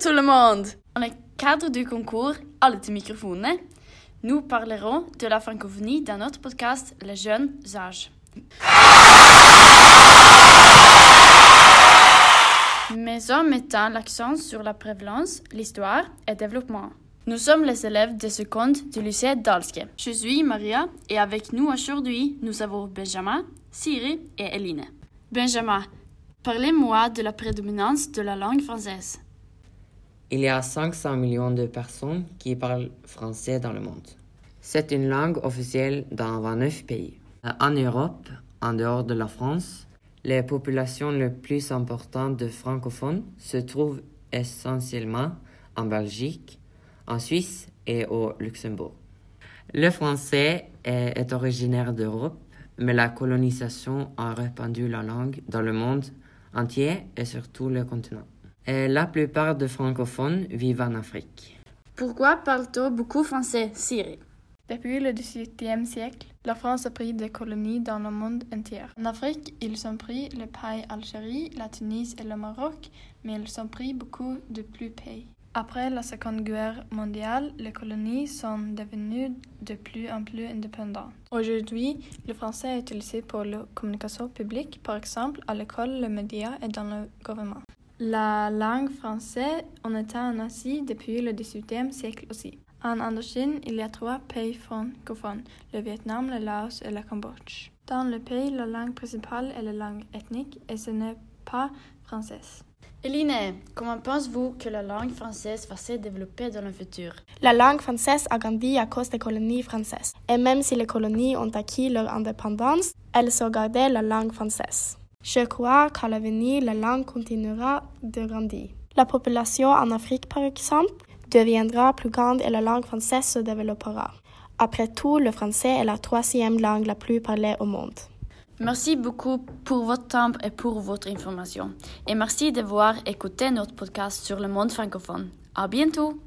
tout le monde Dans le cadre du concours Alle mikrofonene, nous parlerons de la francophonie dans notre podcast Les jeunes âges. Mais en mettant l'accent sur la prévalence, l'histoire et le développement. Nous sommes les élèves de seconde du lycée d'Alske. Je suis Maria et avec nous aujourd'hui, nous avons Benjamin, Siri et Eline. Benjamin, parlez-moi de la prédominance de la langue française. Il y a 500 millions de personnes qui parlent français dans le monde. C'est une langue officielle dans 29 pays. En Europe, en dehors de la France, les populations les plus importantes de francophones se trouvent essentiellement en Belgique, en Suisse et au Luxembourg. Le français est, est originaire d'Europe, mais la colonisation a répandu la langue dans le monde entier et sur tout le continent. Et la plupart des francophones vivent en Afrique. Pourquoi parle-t-on beaucoup français, Siri Depuis le XVIIIe siècle, la France a pris des colonies dans le monde entier. En Afrique, ils ont pris le pays Algérie, la Tunisie et le Maroc, mais ils ont pris beaucoup de plus pays. Après la Seconde Guerre mondiale, les colonies sont devenues de plus en plus indépendantes. Aujourd'hui, le français est utilisé pour la communication publique, par exemple à l'école, les médias et dans le gouvernement. La langue française en est en Asie depuis le XVIIIe siècle aussi. En Indochine, il y a trois pays francophones, le Vietnam, le Laos et le Cambodge. Dans le pays, la langue principale est la langue ethnique et ce n'est pas française. Eline, comment pensez-vous que la langue française va se développer dans le futur? La langue française a grandi à cause des colonies françaises. Et même si les colonies ont acquis leur indépendance, elles ont gardé la langue française. Je crois qu'à l'avenir, la langue continuera de grandir. La population en Afrique, par exemple, deviendra plus grande et la langue française se développera. Après tout, le français est la troisième langue la plus parlée au monde. Merci beaucoup pour votre temps et pour votre information. Et merci d'avoir écouté notre podcast sur le monde francophone. À bientôt!